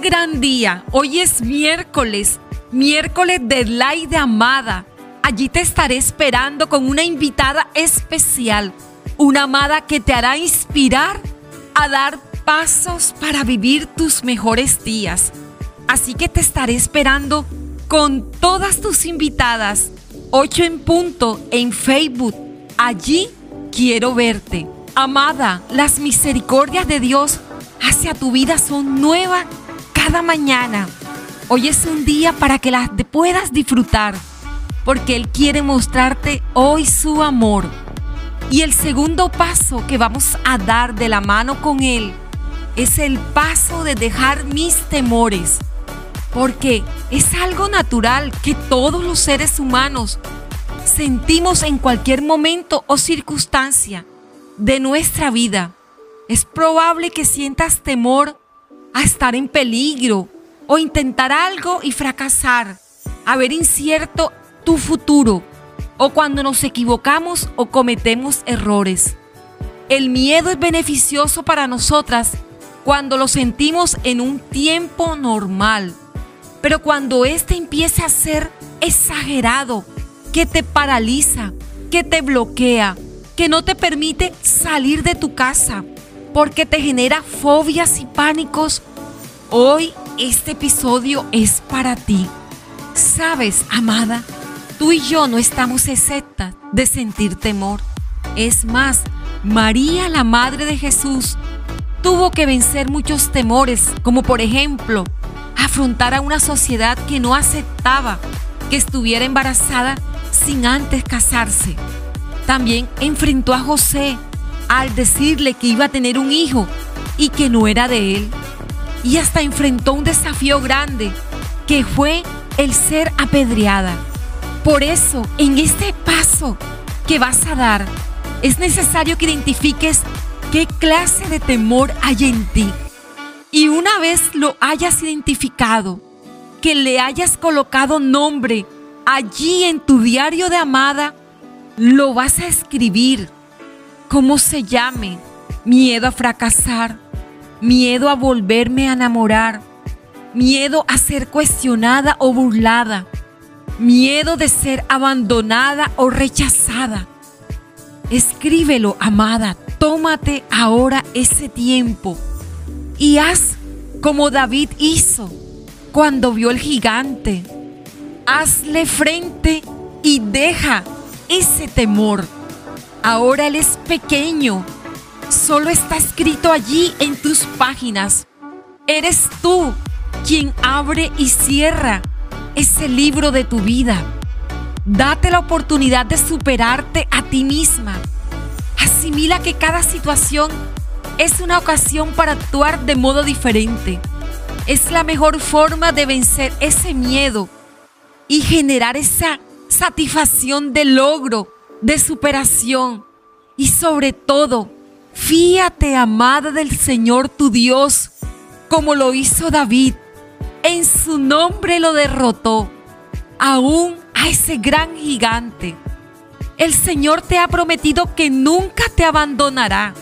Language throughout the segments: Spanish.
gran día. Hoy es miércoles, miércoles de de Amada. Allí te estaré esperando con una invitada especial, una amada que te hará inspirar a dar pasos para vivir tus mejores días. Así que te estaré esperando con todas tus invitadas, 8 en punto en Facebook. Allí quiero verte. Amada, las misericordias de Dios hacia tu vida son nuevas cada mañana. Hoy es un día para que las puedas disfrutar, porque Él quiere mostrarte hoy su amor. Y el segundo paso que vamos a dar de la mano con Él es el paso de dejar mis temores, porque es algo natural que todos los seres humanos sentimos en cualquier momento o circunstancia de nuestra vida. Es probable que sientas temor a estar en peligro o intentar algo y fracasar, a ver incierto tu futuro o cuando nos equivocamos o cometemos errores. El miedo es beneficioso para nosotras cuando lo sentimos en un tiempo normal, pero cuando éste empieza a ser exagerado, que te paraliza, que te bloquea, que no te permite salir de tu casa, porque te genera fobias y pánicos, hoy este episodio es para ti. Sabes, amada, tú y yo no estamos exceptas de sentir temor. Es más, María, la Madre de Jesús, tuvo que vencer muchos temores, como por ejemplo, afrontar a una sociedad que no aceptaba que estuviera embarazada sin antes casarse. También enfrentó a José al decirle que iba a tener un hijo y que no era de él. Y hasta enfrentó un desafío grande, que fue el ser apedreada. Por eso, en este paso que vas a dar, es necesario que identifiques qué clase de temor hay en ti. Y una vez lo hayas identificado, que le hayas colocado nombre allí en tu diario de amada, lo vas a escribir cómo se llame, miedo a fracasar, miedo a volverme a enamorar, miedo a ser cuestionada o burlada, miedo de ser abandonada o rechazada. Escríbelo, amada, tómate ahora ese tiempo y haz como David hizo cuando vio el gigante. Hazle frente y deja ese temor. Ahora Él es pequeño. Solo está escrito allí en tus páginas. Eres tú quien abre y cierra ese libro de tu vida. Date la oportunidad de superarte a ti misma. Asimila que cada situación es una ocasión para actuar de modo diferente. Es la mejor forma de vencer ese miedo y generar esa satisfacción de logro de superación y sobre todo, fíate, amada del Señor tu Dios, como lo hizo David. En su nombre lo derrotó, aún a ese gran gigante. El Señor te ha prometido que nunca te abandonará,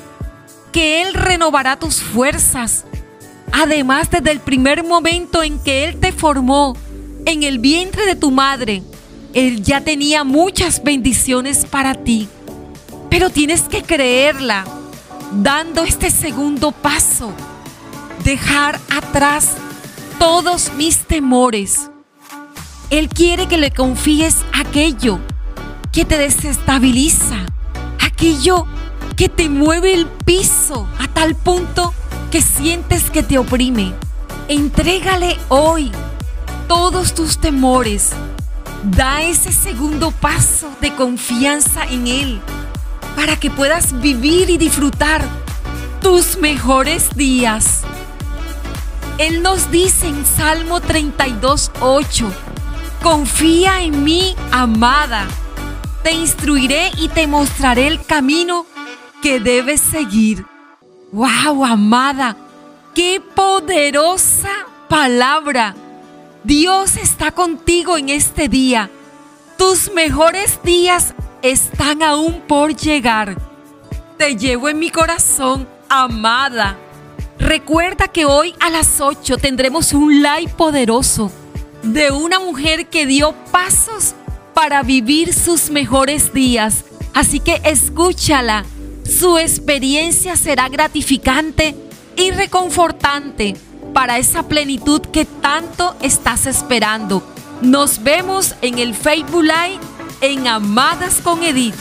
que Él renovará tus fuerzas. Además, desde el primer momento en que Él te formó en el vientre de tu madre, él ya tenía muchas bendiciones para ti. Pero tienes que creerla, dando este segundo paso. Dejar atrás todos mis temores. Él quiere que le confíes aquello que te desestabiliza, aquello que te mueve el piso a tal punto que sientes que te oprime. Entrégale hoy todos tus temores, Da ese segundo paso de confianza en Él para que puedas vivir y disfrutar tus mejores días. Él nos dice en Salmo 32, 8, confía en mí, amada, te instruiré y te mostraré el camino que debes seguir. ¡Wow, amada! ¡Qué poderosa palabra! Dios está contigo en este día. Tus mejores días están aún por llegar. Te llevo en mi corazón, amada. Recuerda que hoy a las 8 tendremos un live poderoso de una mujer que dio pasos para vivir sus mejores días. Así que escúchala. Su experiencia será gratificante y reconfortante para esa plenitud que tanto estás esperando. Nos vemos en el Facebook Live en Amadas con Edith.